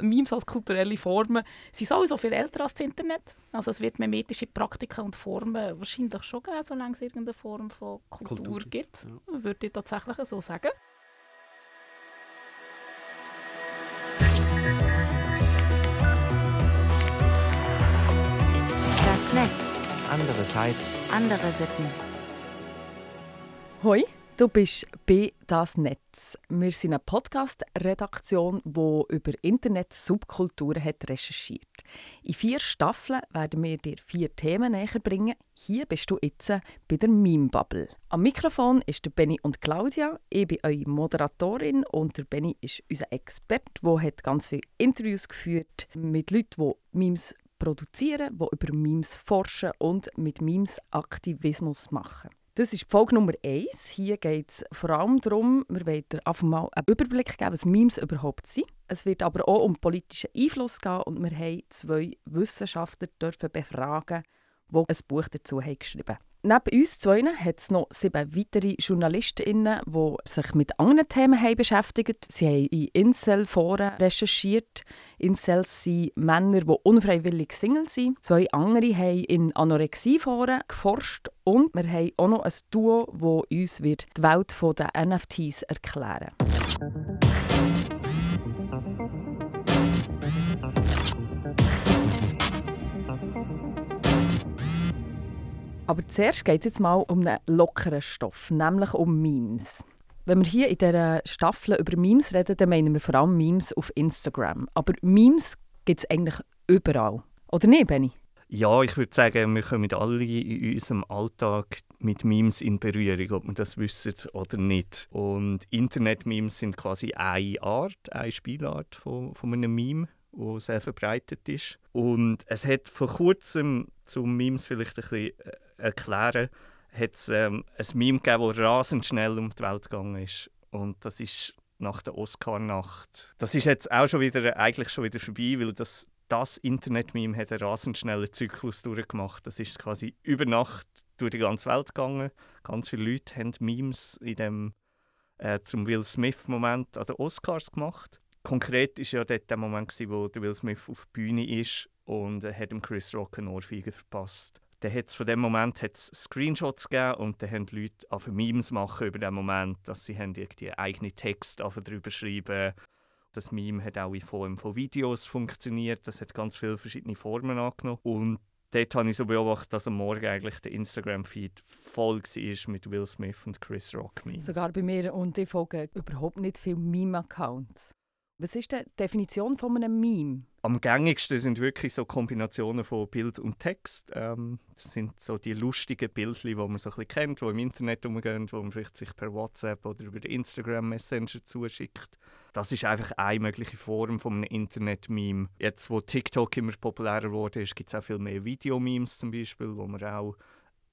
Memes als kulturelle Formen sind sowieso viel älter als das Internet. Also es wird memetische Praktiken und Formen wahrscheinlich schon geben, solange es irgendeine Form von Kultur, Kultur gibt. Ja. Würde ich tatsächlich so sagen. Das Netz. Andere Sites. Andere Sitten. Hoi. Du bist bei «Das Netz». Wir sind eine Podcast-Redaktion, die über Internet-Subkulturen recherchiert In vier Staffeln werden wir dir vier Themen näher bringen. Hier bist du jetzt bei der Meme-Bubble. Am Mikrofon ist der Benny und Claudia. Ich bin eure Moderatorin und der Benny ist unser Experte, der ganz viele Interviews geführt mit Leuten, die Memes produzieren, die über Memes forschen und mit Memes Aktivismus machen. Das ist Folge Nummer 1. Hier geht es vor allem darum, wir wollen einfach mal einen Überblick geben, was Memes überhaupt sind. Es wird aber auch um politischen Einfluss gehen und wir haben zwei Wissenschaftler dürfen befragen, die ein Buch dazu haben geschrieben haben. Neben uns zwei hat es noch sieben weitere JournalistInnen, die sich mit anderen Themen haben beschäftigt Sie haben in Incel-Foren recherchiert. Incels sind Männer, die unfreiwillig Single sind. Zwei andere haben in Anorexie-Foren geforscht. Und wir haben auch noch ein Duo, das uns die Welt der NFTs erklären wird. Aber zuerst geht es jetzt mal um einen lockeren Stoff, nämlich um Memes. Wenn wir hier in dieser Staffel über Memes reden, dann meinen wir vor allem Memes auf Instagram. Aber Memes gibt es eigentlich überall. Oder nicht, Benny? Ja, ich würde sagen, wir kommen alle in unserem Alltag mit Memes in Berührung, ob wir das wissen oder nicht. Und Internet-Memes sind quasi eine Art, eine Spielart von, von einem Meme, wo sehr verbreitet ist. Und es hat vor kurzem zum Memes vielleicht ein bisschen äh, erklären, hat es ähm, ein Meme gegeben, das rasend schnell um die Welt gegangen ist. Und das ist nach der Oscar-Nacht. Das ist jetzt auch schon wieder, eigentlich schon wieder vorbei, weil das, das Internet-Meme hat einen rasend schnellen Zyklus durchgemacht. Das ist quasi über Nacht durch die ganze Welt gegangen. Ganz viele Leute haben Memes in dem äh, zum Will Smith-Moment an den Oscars gemacht. Konkret war ja dort der Moment, wo der Will Smith auf der Bühne ist und er hat dem Chris Rock eine Ohrfeige verpasst dann hat's von dem Moment hat's Screenshots gegeben und dann haben die Leute auf Memes machen über den Moment, dass sie haben irgendwie eigene Text darüber schreiben. Das Meme hat auch in Form von Videos funktioniert. Das hat ganz viele verschiedene Formen angenommen. Und dort habe ich so beobachtet, dass am Morgen eigentlich der Instagram-Feed voll war mit Will Smith und Chris Rock Memes. Sogar bei mir und ich folge überhaupt nicht viele Meme-Accounts. Was ist die Definition von einem Meme? Am gängigsten sind wirklich so Kombinationen von Bild und Text. Ähm, das sind so die lustigen Bildchen, die man so ein bisschen kennt, die im Internet umgehen, wo man vielleicht sich per WhatsApp oder über Instagram Messenger zuschickt. Das ist einfach eine mögliche Form von einem Internet-Meme. Jetzt, wo TikTok immer populärer ist, gibt es auch viel mehr Videomemes zum Beispiel, wo man auch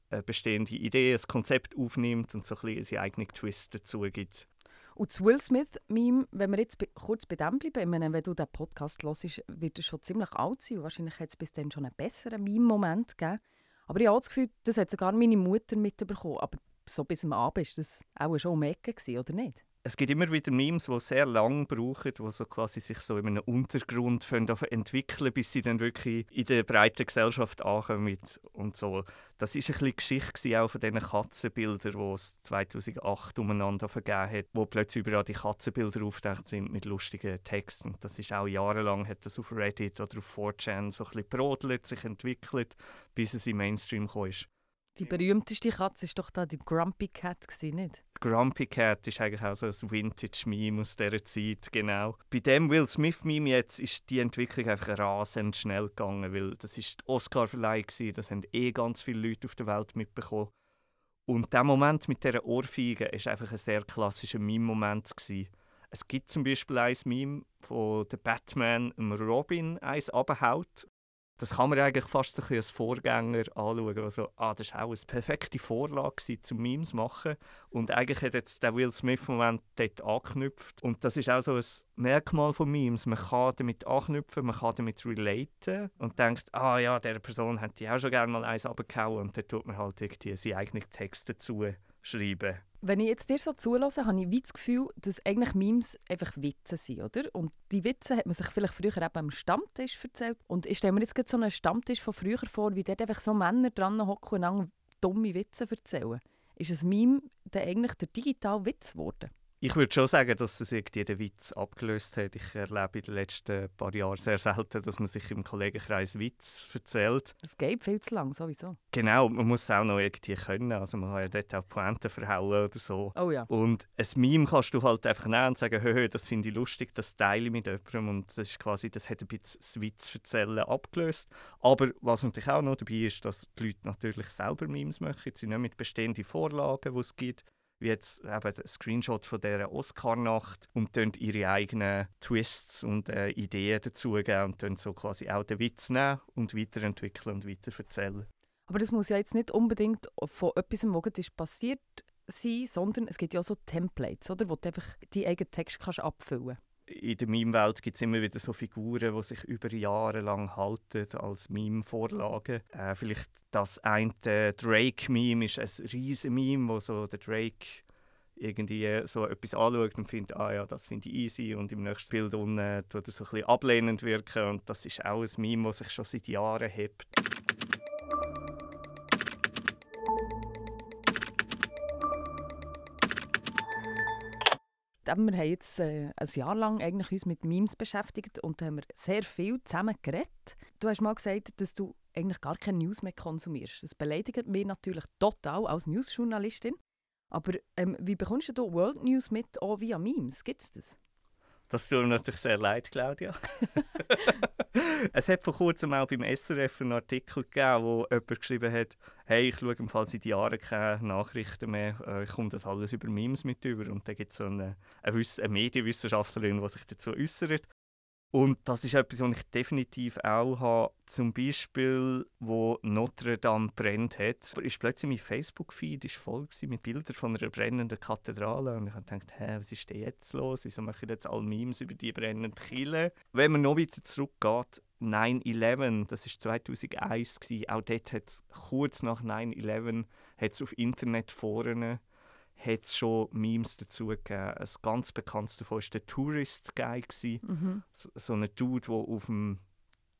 eine bestehende Idee, ein Konzept aufnimmt und so ein bisschen seinen eigenen Twist dazu gibt. Und das Will Smith-Meme, wenn wir jetzt kurz bei dem bleiben, meine, wenn du den Podcast hörst, wird er schon ziemlich alt sein und wahrscheinlich hat es bis dann schon einen besseren Meme-Moment gegeben. Aber ich habe das Gefühl, das hat sogar meine Mutter mitbekommen. Aber so bis am Abend war das auch schon um Ecke, oder nicht? Es gibt immer wieder Memes, die sehr lang brauchen, die so quasi sich so in einem Untergrund entwickeln, bis sie dann wirklich in der breiten Gesellschaft ankommen und so. Das ist ein bisschen Geschichte auch von diesen Katzenbildern, die es 2008 umeinander vergeben hat, wo plötzlich überall die Katzenbilder auftaucht sind mit lustigen Texten. Das ist auch jahrelang hat das auf Reddit oder auf 4chan so ein bisschen brodelt, sich entwickelt, bis es im Mainstream kam. Die berühmteste Katze war doch da die Grumpy Cat, nicht? Grumpy Cat ist eigentlich auch so ein Vintage-Meme aus dieser Zeit, genau. Bei dem Will Smith-Meme jetzt ist die Entwicklung einfach rasend schnell gegangen, weil das ist die Oscar-Verleihung, das haben eh ganz viele Leute auf der Welt mitbekommen. Und der Moment mit dieser Ohrfeige war einfach ein sehr klassischer Meme-Moment. Es gibt zum Beispiel ein Meme, wo der Batman Robin eins abhaut das kann man eigentlich fast ein als Vorgänger anschauen. Also, ah, das war auch eine perfekte Vorlage zum Memes machen. Und eigentlich hat jetzt der Will Smith-Moment dort angeknüpft. Und das ist auch so ein Merkmal von Memes. Man kann damit anknüpfen, man kann damit relaten und denkt, ah ja, der Person hätte ich auch schon gerne mal eins abgehauen. Und dann tut man halt irgendwie seine eigenen Texte dazu schreiben. Wenn ich jetzt dir so zulasse, habe ich wie das Gefühl, dass eigentlich Memes einfach Witze sind, oder? Und die Witze hat man sich vielleicht früher eben am Stammtisch erzählt. Und ich stelle mir jetzt so einen Stammtisch von früher vor, wie dort einfach so Männer dran hocken und dumme Witze erzählen. Ist ein Meme dann eigentlich der digitale Witz geworden? Ich würde schon sagen, dass es irgendwie den Witz abgelöst hat. Ich erlebe in den letzten paar Jahren sehr selten, dass man sich im Kollegenkreis Witz erzählt. Das geht viel zu lang, sowieso. Genau, man muss es auch noch irgendwie können. Also man kann ja dort auch Pointen verhauen oder so. Oh ja. Und ein Meme kannst du halt einfach nehmen und sagen, hö, das finde ich lustig, das teile ich mit jemandem. Und das ist quasi, das hat ein bisschen das Witz erzählen abgelöst. Aber was natürlich auch noch dabei ist, dass die Leute natürlich selber Memes machen. Sie nicht mit bestehenden Vorlagen, die es gibt wie jetzt eben der Screenshot von dieser Oscar-Nacht und dann ihre eigenen Twists und äh, Ideen dazugeben und dann so quasi auch den Witz nehmen und weiterentwickeln und weiterverzählen. Aber das muss ja jetzt nicht unbedingt von etwas, was ist passiert sein, sondern es gibt ja auch so Templates, oder, wo du einfach deinen eigenen Text kannst abfüllen kannst in der Meme-Welt gibt es immer wieder so Figuren, die sich über Jahre lang halten als Meme-Vorlagen. Äh, vielleicht das eine Drake-Meme ist ein riesen Meme, wo so der Drake irgendwie so etwas anschaut und findet, ah ja, das finde ich easy und im nächsten Bild unten tut er so ein bisschen ablehnend wirken und das ist auch ein Meme, das sich schon seit Jahren hebt. Wir haben jetzt äh, ein Jahr lang eigentlich uns mit Memes beschäftigt und haben wir sehr viel zusammen geredet. Du hast mal gesagt, dass du eigentlich gar keine News mehr konsumierst. Das beleidigt mich natürlich total als Newsjournalistin. Aber ähm, wie bekommst du World News mit, auch via Memes? Gibt es das? Das tut mir natürlich sehr leid, Claudia. es hat vor kurzem auch beim SRF einen Artikel gegeben, wo jemand geschrieben hat, hey, ich schaue im Fall seit Jahren keine Nachrichten mehr, äh, ich komme das alles über Memes mit über. Und da gibt es so eine, eine, eine Medienwissenschaftlerin, die sich dazu äußert. Und das ist etwas, was ich definitiv auch habe. Zum Beispiel, wo Notre Dame brennt hat, ist plötzlich mein Facebook-Feed voll mit Bildern von einer brennenden Kathedrale. Und ich habe gedacht, hä, was ist denn jetzt los? Wieso mache ich jetzt alle Memes über die brennende Kirche? Wenn man noch weiter zurückgeht, 9-11, das war 2001, gewesen. auch dort hat es kurz nach 9-11 auf Internetforen hat es schon Memes dazu gegeben. Ein ganz bekanntes davon war der Tourist Guy. Mhm. So, so ein Dude, der auf dem,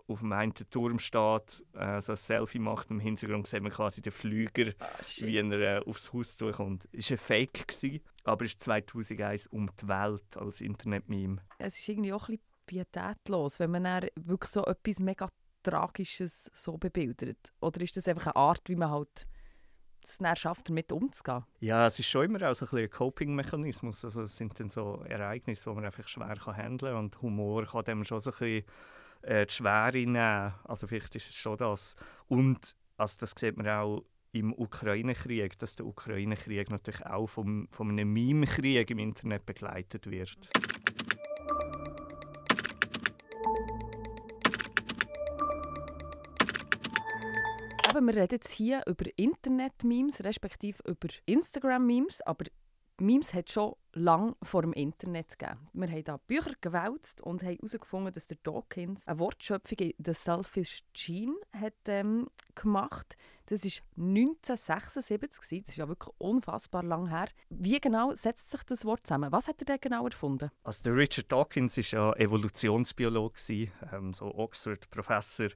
auf dem einen Turm steht, äh, so ein Selfie macht. Im Hintergrund sieht man quasi den Flüger, ah, wie er äh, aufs Haus zukommt. Es war ein Fake, gewesen, aber es ist 2001 um die Welt als Internet-Meme. Es ist irgendwie auch ein bisschen pietätlos, wenn man dann wirklich so etwas mega Tragisches so bebildert. Oder ist das einfach eine Art, wie man halt es dann schafft, damit umzugehen? Ja, es ist schon immer auch so ein, ein Coping-Mechanismus. Also es sind dann so Ereignisse, die man einfach schwer handeln kann. Und Humor kann dem schon so ein bisschen äh, die Schwere nehmen. Also vielleicht ist es schon das. Und also das sieht man auch im Ukraine-Krieg, dass der Ukraine-Krieg natürlich auch vom, von einem Meme-Krieg im Internet begleitet wird. Eben, wir reden jetzt hier über Internet-Memes, respektive über Instagram-Memes, aber Memes hat schon lange vor dem Internet gegeben. Wir haben da Bücher gewälzt und haben herausgefunden, dass der Dawkins eine Wortschöpfung in «The Selfish Gene» hat, ähm, gemacht Das war 1976, das ist ja wirklich unfassbar lang her. Wie genau setzt sich das Wort zusammen? Was hat er denn genau erfunden? Also der Richard Dawkins war ja Evolutionsbiologe, ähm, so Oxford-Professor.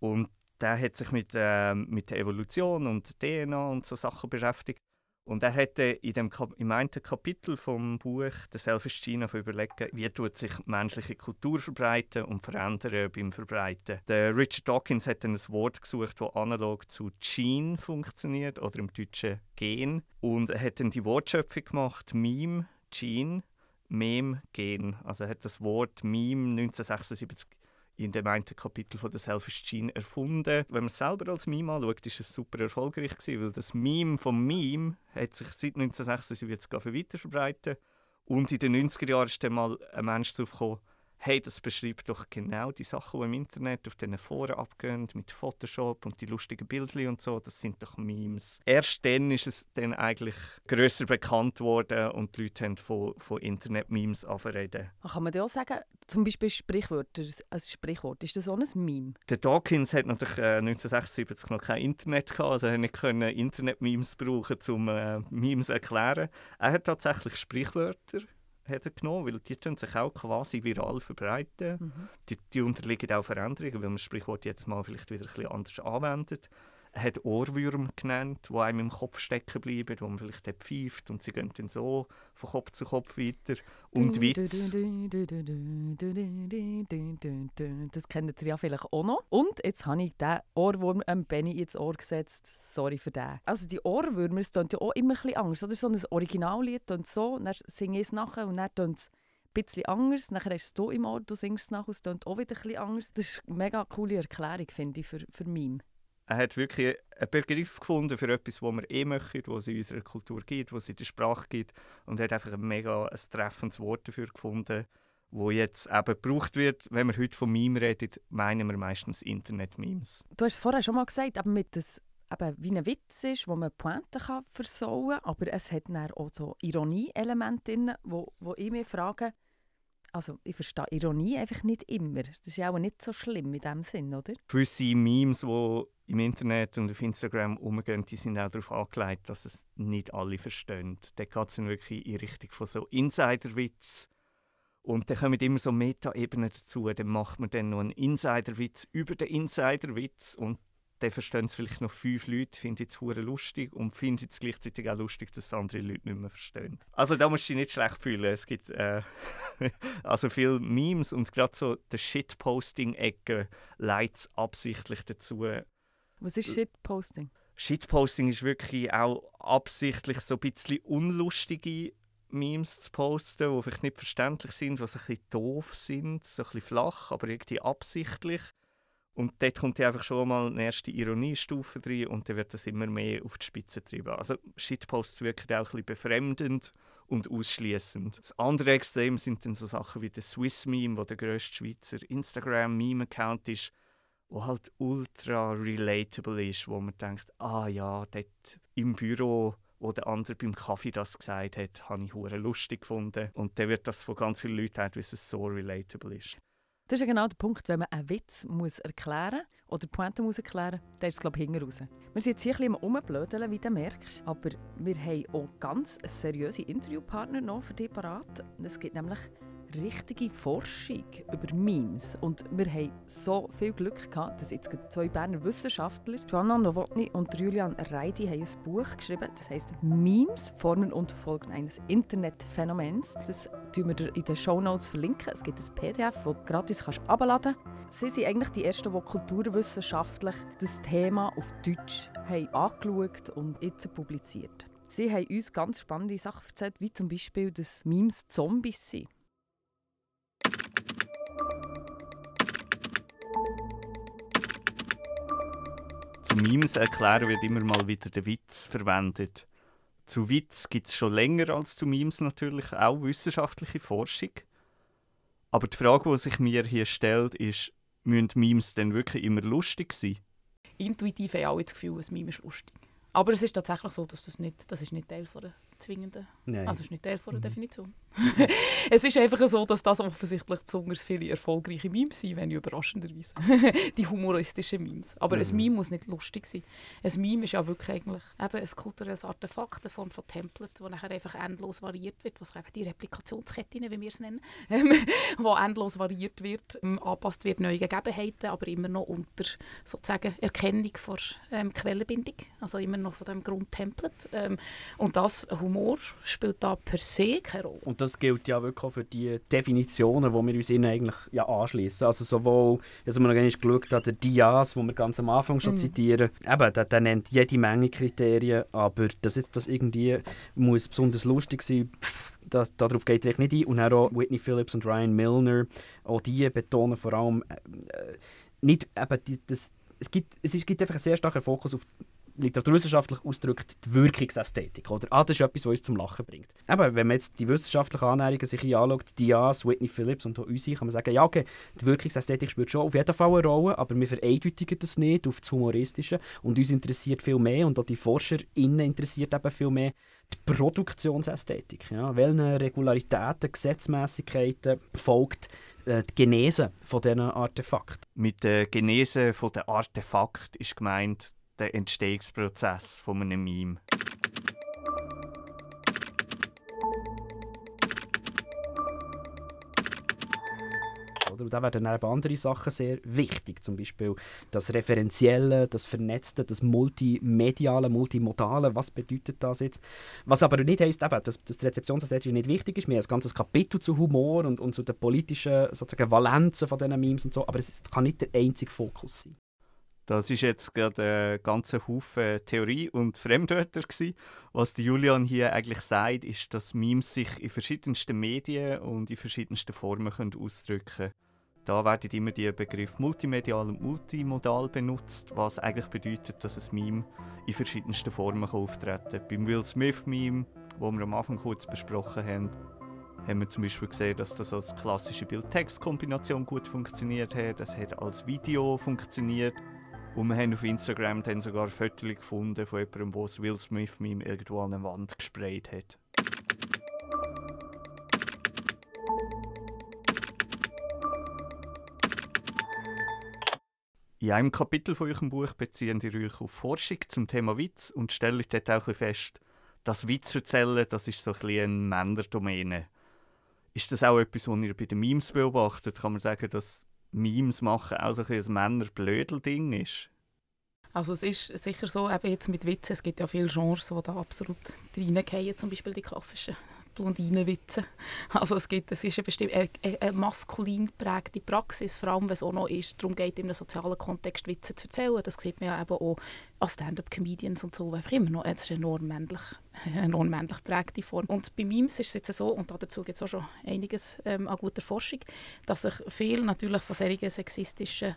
Und der hat sich mit, äh, mit der Evolution und DNA und so Sachen beschäftigt. Und er hatte in dem im einen Kapitel vom Buch «The Selfish Gene» überlegt, wie tut sich menschliche Kultur verbreiten und verändern beim Verbreiten. Der Richard Dawkins hat dann ein Wort gesucht, das analog zu Gene funktioniert oder im Deutschen Gen. Und er hat dann die Wortschöpfung gemacht, Meme, Gene, Mem, Gen. Also er hat das Wort Meme 1976 in dem einen Kapitel von der Selfish Gene erfunden. Wenn man es selber als Meme anschaut, ist es super erfolgreich gewesen, weil das Meme vom Meme hat sich seit 1976 weiter verbreitet. Und in den 90er Jahren ist dann mal ein Mensch gekommen, hey, das beschreibt doch genau die Sachen, die im Internet auf diesen Foren abgehen, mit Photoshop und die lustigen Bildchen und so, das sind doch Memes. Erst dann ist es dann eigentlich grösser bekannt worden und die Leute haben von, von Internet-Memes anreden. Kann man dir auch sagen, zum Beispiel Sprichwörter, ein Sprichwort, ist das auch ein Meme? Der Dawkins hat natürlich äh, 1976 noch kein Internet gehabt, also er nicht Internet-Memes brauchen, um äh, Memes zu erklären. Er hat tatsächlich Sprichwörter hat er genommen, weil die tun sich auch quasi viral verbreiten. Mhm. Die, die unterliegen auch Veränderungen, weil man das Sprichwort jetzt mal vielleicht wieder ein bisschen anders anwendet. Er hat Ohrwürmer genannt, die einem im Kopf stecken bleiben, wo man vielleicht pfeift und sie gehen dann so von Kopf zu Kopf weiter. Und Witz. Das kennt ihr ja vielleicht auch noch. Und jetzt habe ich den Ohrwurm ähm, Benny ins Ohr gesetzt. Sorry für den. Also die Ohrwürmer, es ja auch immer ein bisschen anders. Oder so ein Originallied und so, dann singe ich es nachher und dann tun es ein bisschen anders. Nachher hast du es im Ohr, du singst es nachher, es auch wieder ein bisschen anders. Das ist eine mega coole Erklärung, finde ich, für, für Meme er hat wirklich einen Begriff gefunden für etwas, was wir eh möchten, was es in unserer Kultur gibt, was es in der Sprache gibt und hat einfach ein mega ein treffendes Wort dafür gefunden, wo jetzt eben gebraucht wird. Wenn wir heute von Meme reden, meinen wir meistens Internet-Memes. Du hast es vorher schon mal gesagt, aber mit das eben wie ein Witz ist, wo man Pointe kann versauen kann, aber es hat dann auch so Ironie-Elemente drin, wo, wo ich mich frage, also ich verstehe Ironie einfach nicht immer. Das ist ja auch nicht so schlimm in dem Sinn, oder? Gewisse Memes, die im Internet und auf Instagram umgehen, die sind auch darauf angelegt, dass es nicht alle verstehen. Da geht es wirklich in Richtung von so Insiderwitz. Und dann kommen immer so Meta-Ebenen dazu. Dann macht man dann noch einen Insiderwitz über den Insiderwitz und dann verstehen es vielleicht noch fünf Leute, finden es hure lustig und finden es gleichzeitig auch lustig, dass es andere Leute nicht mehr verstehen. Also da musst du dich nicht schlecht fühlen. Es gibt äh, also viele Memes und gerade so der Shitposting-Ecke leitet es absichtlich dazu. Was ist Shitposting? Shitposting ist wirklich auch absichtlich so ein bisschen unlustige Memes zu posten, die vielleicht nicht verständlich sind, die ein bisschen doof sind, so ein bisschen flach, aber irgendwie absichtlich. Und dort kommt ja einfach schon mal eine erste Ironiestufe rein und dann wird das immer mehr auf die Spitze getrieben. Also Shitposts wirken auch ein bisschen befremdend und ausschließend. Das andere Extrem sind dann so Sachen wie der Swiss Meme, wo der grösste Schweizer Instagram Meme Account ist, wo halt ultra relatable ist, wo man denkt, ah ja, dort im Büro wo der andere beim Kaffee das gesagt hat, habe ich hure lustig gefunden. Und dann wird das von ganz vielen Leuten auch, weil es so relatable ist. Das ist ja genau der Punkt, wenn man einen Witz muss erklären oder Pointe muss erklären muss, dann ist es glaube ich hinten raus. Wir sind jetzt hier ein bisschen rumblödeln, wie du merkst, aber wir haben auch ganz seriöse Interviewpartner noch für dich parat. Es gibt nämlich richtige Forschung über Memes. Und wir haben so viel Glück gehabt, dass jetzt zwei Berner Wissenschaftler, Joanna Nowotny und Julian Reidi, haben ein Buch geschrieben, das heißt Memes, Formen und Folgen eines Internetphänomens. Das tun wir in den Shownotes verlinken. Es gibt ein PDF, das du gratis abladen kannst. Sie sind eigentlich die Ersten, die kulturwissenschaftlich das Thema auf Deutsch haben angeschaut und jetzt publiziert. Sie haben uns ganz spannende Sachen erzählt, wie zum Beispiel, dass Memes Zombies sind. Zu Memes erklären wird immer mal wieder der Witz verwendet. Zu Witz gibt es schon länger als zu Memes natürlich auch wissenschaftliche Forschung. Aber die Frage, die sich mir hier stellt, ist, müssen Memes denn wirklich immer lustig sein? Intuitiv haben alle das Gefühl, ein Meme ist lustig. Aber es ist tatsächlich so, dass das nicht, das ist nicht Teil von der zwingenden, Nein. also ist nicht Teil von der mhm. Definition. es ist einfach so, dass das offensichtlich besonders viele erfolgreiche Memes sind, wenn überraschenderweise. die humoristischen Memes. Aber mhm. ein Meme muss nicht lustig sein. Ein Meme ist ja wirklich eigentlich eben ein kulturelles Artefakt, eine Form von Template, das nachher einfach endlos variiert wird, was eben die Replikationsketten, wie wir es nennen, wo endlos variiert wird, ähm, anpasst wird neue Gegebenheiten, aber immer noch unter sozusagen Erkennung von ähm, Quellenbindung, also immer noch von dem Grundtemplate. Ähm, und das Humor spielt da per se keine Rolle. Und das gilt ja wirklich auch für die Definitionen, die wir uns ihnen eigentlich ja anschließen. Also sowohl, also man noch geschaut hat, der Diaz, den wir ganz am Anfang schon mm. zitieren, eben, der, der, nennt jede Menge Kriterien, aber dass jetzt das irgendwie muss besonders lustig sein, pff, das, darauf geht er nicht ein. Und auch Whitney Phillips und Ryan Milner, auch die betonen vor allem äh, nicht eben die, das, es gibt, es gibt einfach einen sehr starken Fokus auf literaturwissenschaftlich ausdrückt, die Wirkungsästhetik. Oder? Ah, das ist etwas, was uns zum Lachen bringt. Aber wenn man jetzt die wissenschaftlichen Annäherungen sich anschaut, Diaz, Whitney Phillips und auch unsere, kann man sagen, ja, okay, die Wirkungsästhetik spielt schon auf jeden Fall eine Rolle, aber wir vereindeutigen das nicht auf das Humoristische und uns interessiert viel mehr und auch die ForscherInnen interessiert eben viel mehr die Produktionsästhetik. Ja? Welchen Regularitäten, Gesetzmäßigkeiten folgt äh, die Genese von diesen Artefakten? Mit der Genese von der Artefakt ist gemeint der Entstehungsprozess von einem Meme. Und da werden eben andere Sachen sehr wichtig, zum Beispiel das Referenzielle, das Vernetzte, das Multimediale, Multimodale, was bedeutet das jetzt? Was aber nicht heisst, eben, dass, dass die nicht wichtig ist, wir haben ein ganzes Kapitel zu Humor und, und zu den politischen sozusagen Valenzen von diesen Memes und so, aber es kann nicht der einzige Fokus sein. Das ist jetzt gerade ein ganzer Haufen Theorie und Fremdwörter gewesen. Was Julian hier eigentlich sagt, ist, dass Memes sich in verschiedensten Medien und in verschiedensten Formen können ausdrücken können. Da werden immer die Begriffe multimedial und multimodal benutzt, was eigentlich bedeutet, dass ein Meme in verschiedensten Formen auftreten kann. Beim Will Smith-Meme, wo wir am Anfang kurz besprochen haben, haben wir zum Beispiel gesehen, dass das als klassische Bild-Text-Kombination gut funktioniert hat. Das hat als Video funktioniert. Und wir haben auf Instagram dann sogar Fotos gefunden von jemandem, der Will Smith-Meme irgendwo an eine Wand gesprayt hat. In einem Kapitel von eurem Buch beziehen ihr euch auf Forschung zum Thema Witz und stellt dort auch fest, dass Witz erzählen, das ist so ein bisschen Männerdomäne. Ist das auch etwas, was ihr bei den Memes beobachtet? Kann man sagen, dass Memes machen auch so ein, ein Männer-Blödel-Ding ist? Also es ist sicher so, eben jetzt mit Witzen, es gibt ja viele Genres, die da absolut reingehen, zum Beispiel die klassischen Blondinenwitze. Also es, gibt, es ist eine, bestimmt, eine, eine maskulin geprägte Praxis, vor allem wenn es auch noch ist, darum geht, in einem sozialen Kontext Witze zu erzählen. Das sieht man ja eben auch als Stand-up-Comedians und so, einfach immer noch, es ist eine enorm männlich, enorm männlich geprägte Form. Und bei Memes ist es jetzt so, und dazu gibt es auch schon einiges ähm, an guter Forschung, dass sich viel natürlich von solchen sexistischen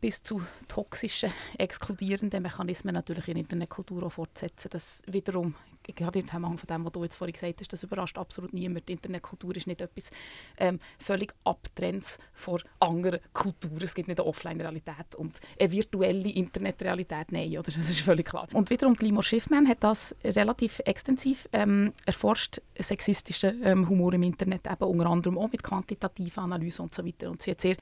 bis zu toxischen, exkludierenden Mechanismen natürlich in der Internetkultur auch fortsetzen. Das wiederum, gerade im Zusammenhang von dem, was du jetzt vorhin gesagt hast, das überrascht absolut niemand. Die Internetkultur ist nicht etwas ähm, völlig abtrennendes von anderen Kulturen. Es gibt nicht eine Offline-Realität und eine virtuelle Internetrealität, nein, oder? das ist völlig klar. Und wiederum, Limo Schiffman hat das relativ extensiv ähm, erforscht, sexistischen ähm, Humor im Internet, eben unter anderem auch mit quantitativer Analyse und so weiter. Und sie hat sehr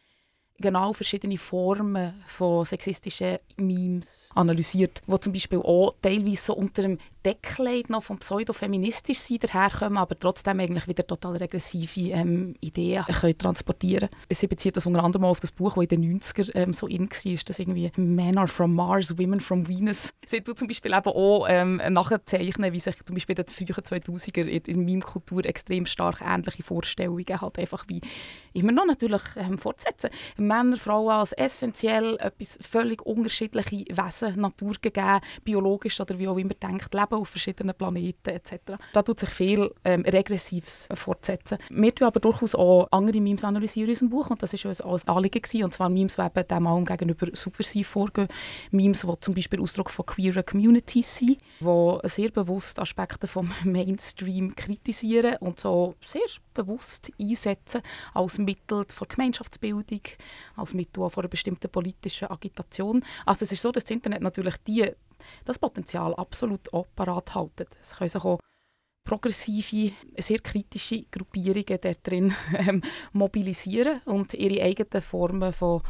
genau verschiedene Formen von sexistischen Memes analysiert, die zum Beispiel auch teilweise so unter dem Deckkleid noch vom pseudofeministisch sein daherkommen, aber trotzdem eigentlich wieder total regressive ähm, Ideen können transportieren Sie bezieht das unter anderem auf das Buch, das in den 90er ähm, so in war, das irgendwie «Men are from Mars, Women from Venus». Sie tut zum Beispiel eben auch ähm, nachzeichnen, wie sich zum Beispiel in den frühen 2000er in, in Meme-Kultur extrem stark ähnliche Vorstellungen halt einfach wie immer noch natürlich ähm, fortsetzen. Männer, Frauen als essentiell etwas völlig unterschiedliche Wesen, Natur gegeben, biologisch oder wie auch immer denkt, leben auf verschiedenen Planeten etc. Da tut sich viel ähm, Regressives fortsetzen. Wir tun aber durchaus auch andere Memes analysieren in unserem Buch und das war uns ein Anliegen gewesen, und zwar Memes, die eben dem allem gegenüber subversiv vorgehen. Memes, die zum Beispiel Ausdruck von queeren Communities sind, die sehr bewusst Aspekte vom Mainstream kritisieren und so sehr bewusst einsetzen als Mittel der Gemeinschaftsbildung, als Mittel von einer bestimmten politischen Agitation. Also es ist so, dass das Internet natürlich die, das Potenzial absolut parat halten. Es können sich auch progressive, sehr kritische Gruppierungen drin ähm, mobilisieren und ihre eigenen Formen von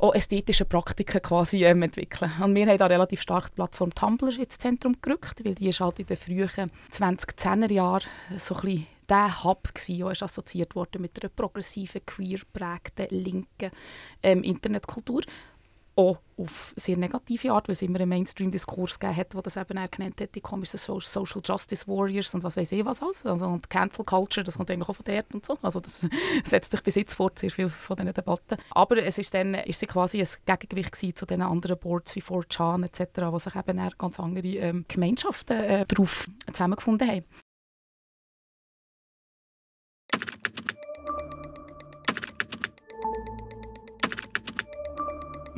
auch ästhetische Praktiken quasi ähm, entwickeln. Und wir haben da relativ stark die Plattform Tumblr ins Zentrum gerückt, weil die ist halt in den frühen 2010er Jahren so ein bisschen der Hub gewesen, der ist assoziiert wurde mit einer progressiven, queer prägten, linken ähm, Internetkultur. Auch auf sehr negative Art, weil es immer einen Mainstream-Diskurs gegeben hat, der das eben auch genannt hat, die komischen Social Justice Warriors und was weiß ich was alles. Also, und Cancel Culture, das kommt eigentlich auch von dort und so. Also das setzt sich bis jetzt fort, sehr viel von diesen Debatten. Aber es ist dann ist sie quasi ein Gegengewicht zu den anderen Boards wie 4chan etc., wo sich eben ganz andere ähm, Gemeinschaften äh, darauf zusammengefunden haben.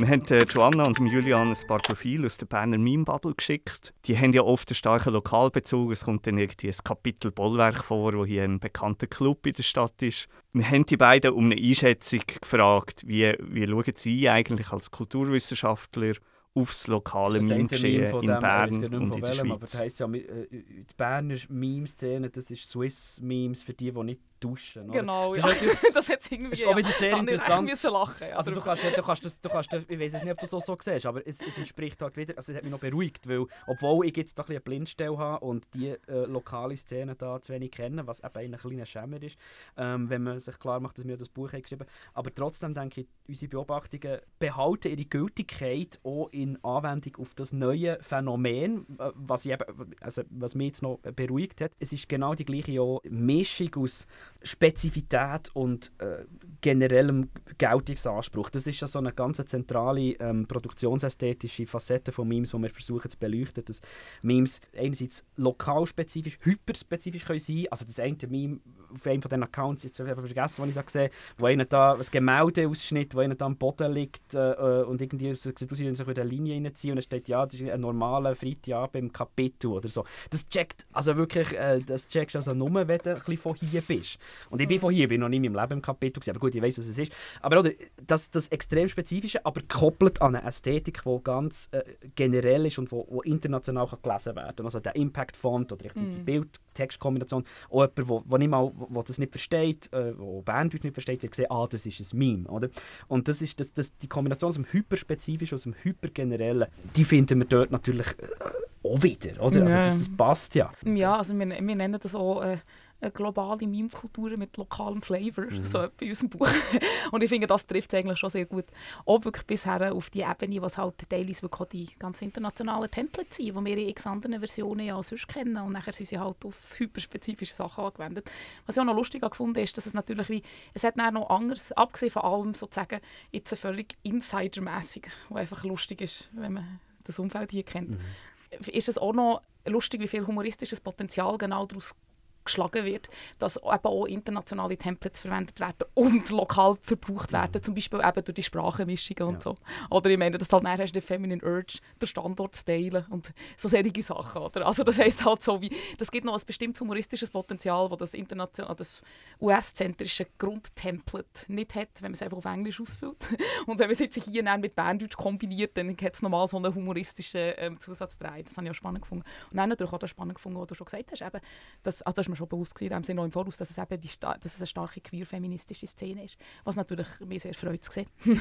Wir haben äh, Joanna und Julian ein paar Profile aus der Berner Meme-Bubble geschickt. Die haben ja oft einen starken Lokalbezug. Es kommt dann irgendwie ein Kapitel Bollwerk vor, wo hier ein bekannter Club in der Stadt ist. Wir haben die beiden um eine Einschätzung gefragt, wie, wie schauen sie eigentlich als Kulturwissenschaftler aufs lokale Meme-Geschehen in Bern und in der Schweiz. Aber das heisst ja, äh, die Berner Meme-Szene, das ist Swiss-Memes für die, die nicht duschen. Oder? Genau, ja. das hat irgendwie ist auch wieder sehr interessant. Ich lachen. Also du kannst, du kannst, das, du kannst ich weiß nicht, ob du das so siehst, aber es, es entspricht halt wieder, also es hat mich noch beruhigt, weil obwohl ich jetzt da ein eine Blindstelle habe und die äh, lokale Szene da zu wenig kennen, was eben ein kleiner Schämer ist, ähm, wenn man sich klar macht, dass wir das Buch haben geschrieben aber trotzdem denke ich, unsere Beobachtungen behalten ihre Gültigkeit auch in Anwendung auf das neue Phänomen, äh, was, ich eben, also, was mich jetzt noch beruhigt hat. Es ist genau die gleiche Mischung aus Spezifität und äh, generellem Geltungsanspruch. Das ist ja so eine ganz zentrale ähm, produktionsästhetische Facette von Memes, die wir versuchen zu beleuchten. Dass Memes einerseits lokalspezifisch, hyperspezifisch können sein Also das eine Meme auf einem von den Accounts, jetzt habe ich vergessen, was ich gesehen wo einer da ein Gemäldeausschnitt, wo einer da am Boden liegt äh, äh und irgendwie so sieht aus, wie sich in eine Linie reinziehen und es steht, ja, das ist ein normaler Freitagabend im Kapitel oder so. Das checkt, also wirklich, äh, das checkst also nur, wenn du ein bisschen von hier bist. Und ich bin von hier, bin noch nie in meinem Leben im Kapitel gewesen, aber gut, ich weiß, was es ist. Aber oder, das, das extrem Spezifische, aber gekoppelt an eine Ästhetik, die ganz äh, generell ist und wo, wo international kann gelesen werden kann. Also der Impact-Font oder die, die Bild-Text-Kombination. Auch jemand, wo, wo, nicht mal, wo, wo das nicht versteht, äh, wo Berndeutsch nicht versteht, wird sehen, ah, das ist ein Meme. Oder? Und das ist das, das, die Kombination aus dem Hyperspezifischen, aus dem Hypergenerellen, die finden wir dort natürlich äh, auch wieder. Oder? Also das, das passt ja. Ja, also wir, wir nennen das auch... Äh eine globale Meme-Kultur mit lokalem Flavor, mhm. so bei unserem Buch. Und ich finde, das trifft eigentlich schon sehr gut. Auch wirklich bisher auf die Ebene, was halt teilweise wirklich die ganz internationalen Templates sind, die wir in x anderen Versionen ja sonst kennen. Und nachher sind sie halt auf hyperspezifische Sachen angewendet. Was ich auch noch lustig gefunden ist, dass es natürlich wie, es hat noch anders, abgesehen von allem sozusagen, jetzt völlig insidermäßig, was einfach lustig ist, wenn man das Umfeld hier kennt. Mhm. Ist es auch noch lustig, wie viel humoristisches Potenzial genau daraus geschlagen wird, dass eben auch internationale Templates verwendet werden und lokal verbraucht werden, mhm. zum Beispiel eben durch die Sprachenmischungen und ja. so. Oder ich meine, dass halt nachher hast du den Feminine Urge, den Standort zu teilen und so solche Sachen. Oder? Also das heisst halt so, wie, das gibt noch ein bestimmtes humoristisches Potenzial, das das, international, das US-zentrische Grundtemplate nicht hat, wenn man es einfach auf Englisch ausfüllt. Und wenn man es jetzt hier mit Berndeutsch kombiniert, dann hat es nochmal so einen humoristischen ähm, Zusatz rein. Das habe ich auch spannend gefunden. Und dann natürlich auch das spannend gefunden, was du schon gesagt hast, eben, dass, also mir schon bewusst gewesen, in dem Sinne noch im Voraus, dass es eben die, dass es eine starke queer-feministische Szene ist. Was natürlich mir sehr freut zu sehen.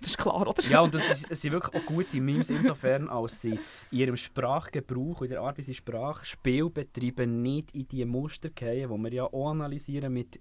das ist klar, oder? Ja, und das ist, es sind wirklich auch gute Memes insofern, als sie in ihrem Sprachgebrauch, in der Art, wie sie Sprachspiel betreiben, nicht in die Muster gehen, die wir ja auch analysieren mit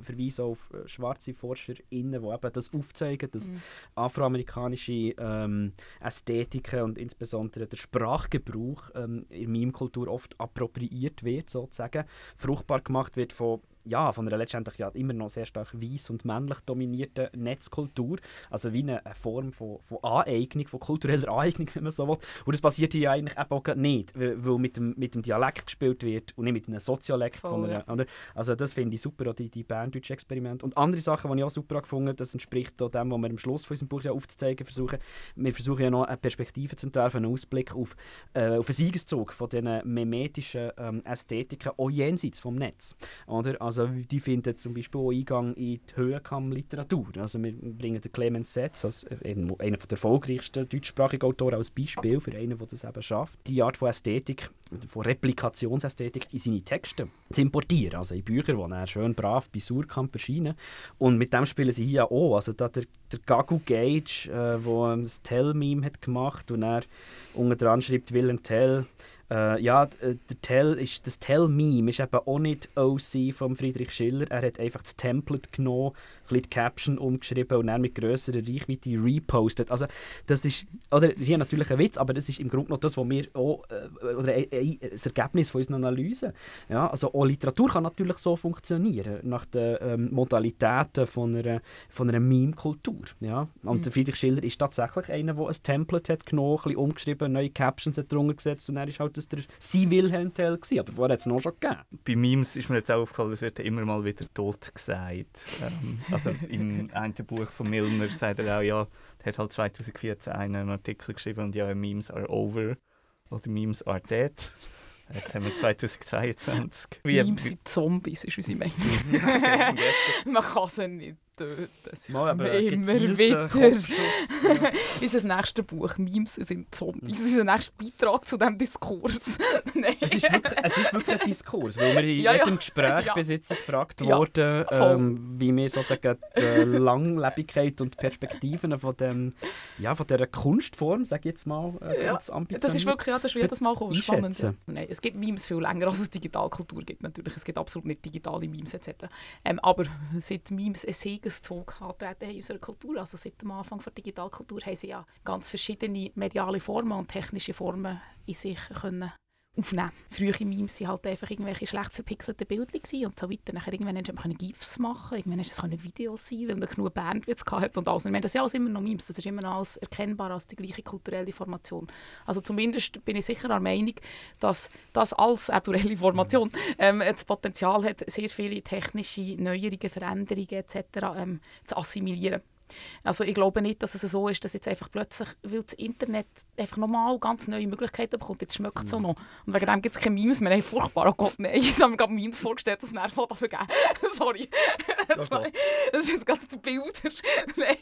Verweisen auf äh, schwarze ForscherInnen, die eben das aufzeigen, dass mhm. afroamerikanische ähm, Ästhetiken und insbesondere der Sprachgebrauch ähm, in Meme-Kultur oft appropriiert wird, sozusagen fruchtbar gemacht wird von ja, von einer letztendlich ja immer noch sehr stark weiß und männlich dominierten Netzkultur. Also wie eine, eine Form von, von Aneignung, von kultureller Aneignung, wenn man so will. Und das passiert hier eigentlich eben auch nicht, weil, weil mit, dem, mit dem Dialekt gespielt wird und nicht mit einem Soziolekt. von einer, ja. Also das finde ich super, auch die, die berndeutsche Experimente. Und andere Sachen, die ich auch super gefunden habe, das entspricht auch dem, was wir am Schluss von unserem Buch ja aufzuzeigen versuchen. Wir versuchen ja noch eine Perspektive zu entwerfen, einen Ausblick auf, äh, auf einen Siegeszug von diesen memetischen ähm, Ästhetiken, auch jenseits vom Netz. Oder? Also also die finden zum Beispiel auch Eingang in die Höhenkamm-Literatur. Also wir bringen den Clemens Setz, also einer der erfolgreichsten deutschsprachigen Autoren, als Beispiel für einen, der das eben schafft, die Art von Ästhetik, von Replikationsästhetik in seine Texte zu importieren. Also in Bücher, die er schön brav bei Surkamp erscheinen. Und mit dem spielen sie hier auch. Also da der, der Gagu Gage, äh, der das Tell-Meme gemacht hat und er unter dran schreibt, Willem Tell äh, ja, äh, der Tell ist, das Tell-Meme ist eben auch nicht OC von Friedrich Schiller. Er hat einfach das Template genommen, die Caption umgeschrieben und dann mit grösserer Reichweite repostet. Also das ist, oder, das ist natürlich ein Witz, aber das ist im Grunde noch das, was wir auch, äh, oder ein, ein, das Ergebnis von unseren Analysen. Ja, also auch Literatur kann natürlich so funktionieren, nach den ähm, Modalitäten von einer, von einer Meme-Kultur. Ja? Und mhm. Friedrich Schiller ist tatsächlich einer, der ein Template hat genommen, ein bisschen umgeschrieben, neue Captions drunter gesetzt und er ist halt das der «Sie Wilhelm Tell» gewesen, aber vorher hat es noch schon gegeben. Bei Memes ist mir jetzt auch aufgefallen, es wird immer mal wieder «tot» gesagt. Ähm, Also im einen Buch von Milner sagt er auch, ja, er hat halt 2014 einen Artikel geschrieben und ja, Memes are over oder Memes are dead. Jetzt haben wir 2022. Wie, Memes sind Zombies, ist unsere Meinung. Man kann sie nicht töten. Das Mal, aber immer wieder. Ja. Unser nächstes Buch, Memes sind Zombies, unser nächster Beitrag zu diesem Diskurs. es, ist wirklich, es ist wirklich ein Diskurs, weil wir in ja, jedem ja. Gespräch ja. bis jetzt gefragt wurden, ähm, wie wir sozusagen die Langlebigkeit und Perspektiven von, dem, ja, von dieser Kunstform, sage ich jetzt mal, äh, ja. Das ist wirklich, ja, das ist jedes Mal spannend. Nein, es gibt Memes viel länger, als es Digitalkultur gibt natürlich. Es gibt absolut nicht digitale Memes etc. Ähm, aber seit Memes ein Siegeszug antreten in unserer Kultur, also seit dem Anfang der Digitalkultur, haben sie ja ganz verschiedene mediale Formen und technische Formen in sich können aufnehmen. Frühere Memes waren halt einfach irgendwelche schlecht verpixelte Bilder und so weiter. Nachher irgendwann hast du GIFs machen, irgendwann hast du Videos sein, weil man genug Bandwidth hatte und alles. Ich meine, das sind alles immer noch Memes, das ist immer noch alles erkennbar als die gleiche kulturelle Formation. Also zumindest bin ich sicher der Meinung, dass das als kulturelle Formation ähm, das Potenzial hat, sehr viele technische Neuerungen, Veränderungen etc. Ähm, zu assimilieren. Also ich glaube nicht, dass es so ist, dass jetzt einfach plötzlich, weil das Internet einfach nochmal ganz neue Möglichkeiten bekommt, jetzt schmeckt es mhm. noch. Und wegen dem gibt es keine Memes mehr. Hey, furchtbar, oh Gott, nein. Jetzt haben wir gerade Memes vorgestellt, das Nerv hat vergeben. Sorry. Das, das ist jetzt gerade die Bilder. nein.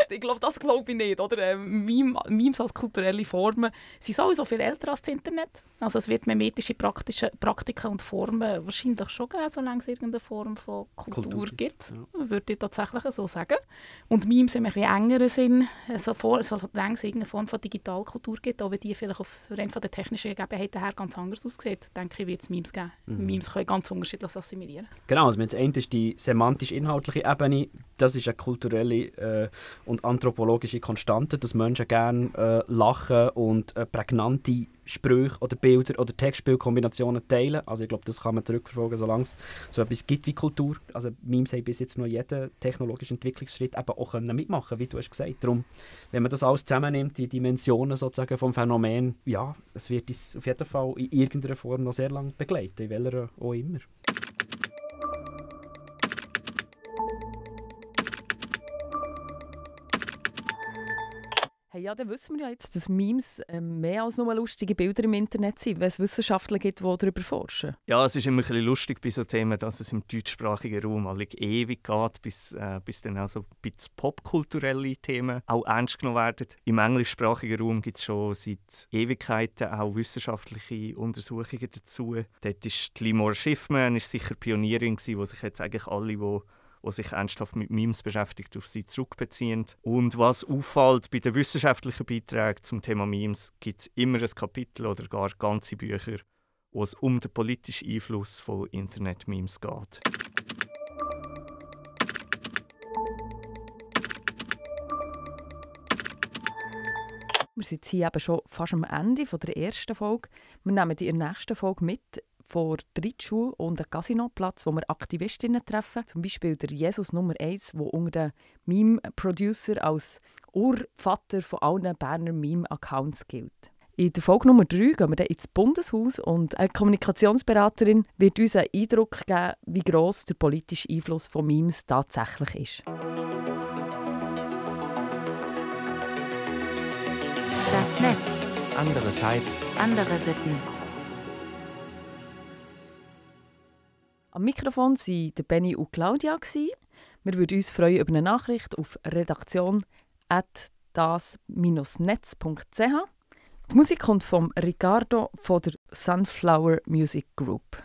Ich glaube, das glaube ich nicht. Oder? Ähm, Memes als kulturelle Formen sind sowieso viel älter als das Internet. Also es wird memetische praktische Praktiken und Formen wahrscheinlich schon geben, solange es irgendeine Form von Kultur, Kultur gibt. Ja. Würde ich tatsächlich so sagen. Und Memes im etwas engeren Sinn, so vor, so solange es irgendeine Form von Digitalkultur gibt, auch wenn die vielleicht auf rein von den technischen Gegebenheiten her ganz anders aussieht, denke ich, wird es Memes geben. Mhm. Memes können ganz unterschiedlich assimilieren. Genau, also das eine ist die semantisch-inhaltliche Ebene, das ist eine kulturelle äh, und anthropologische Konstante, dass Menschen gerne äh, lachen und äh, prägnante Sprüche oder Bilder oder Textbildkombinationen teilen. Also ich glaube, das kann man zurückverfolgen, solange es so etwas gibt wie Kultur. Also Memes haben bis jetzt noch jeden technologischen Entwicklungsschritt eben auch können mitmachen wie du hast gesagt. Darum, wenn man das alles zusammennimmt, die Dimensionen sozusagen vom Phänomen, ja, es wird uns auf jeden Fall in irgendeiner Form noch sehr lange begleiten, in welcher auch immer. Hey, ja, dann wissen wir ja jetzt, dass Memes ähm, mehr als nur lustige Bilder im Internet sind, wenn es Wissenschaftler gibt, die darüber forschen. Ja, es ist immer ein bisschen lustig bei so Themen, dass es im deutschsprachigen Raum ewig geht, bis, äh, bis dann auch so ein popkulturelle Themen auch ernst genommen werden. Im englischsprachigen Raum gibt es schon seit Ewigkeiten auch wissenschaftliche Untersuchungen dazu. Dort ist Limor Schiffman ist sicher Pionierin gewesen, wo sich jetzt eigentlich alle, die die sich ernsthaft mit Memes beschäftigt, auf sie zurückbeziehen. Und was auffällt bei den wissenschaftlichen Beiträgen zum Thema Memes, gibt es immer ein Kapitel oder gar ganze Bücher, wo es um den politischen Einfluss von Internet-Memes geht. Wir sind hier eben schon fast am Ende der ersten Folge. Wir nehmen die in der nächsten Folge mit vor der Ritschule und einem Casinoplatz, wo wir Aktivistinnen treffen. Zum Beispiel der Jesus Nummer 1, der unter den Meme-Producer als Urvater von allen Berner Meme-Accounts gilt. In der Folge Nummer 3 gehen wir dann ins Bundeshaus und eine Kommunikationsberaterin wird uns einen Eindruck geben, wie gross der politische Einfluss von Memes tatsächlich ist. Das Netz. Andererseits andere Sitten. Am Mikrofon waren Benny und Claudia. Wir würden uns freuen über eine Nachricht auf redaktion das-netz.ch. Die Musik kommt von Ricardo von der Sunflower Music Group.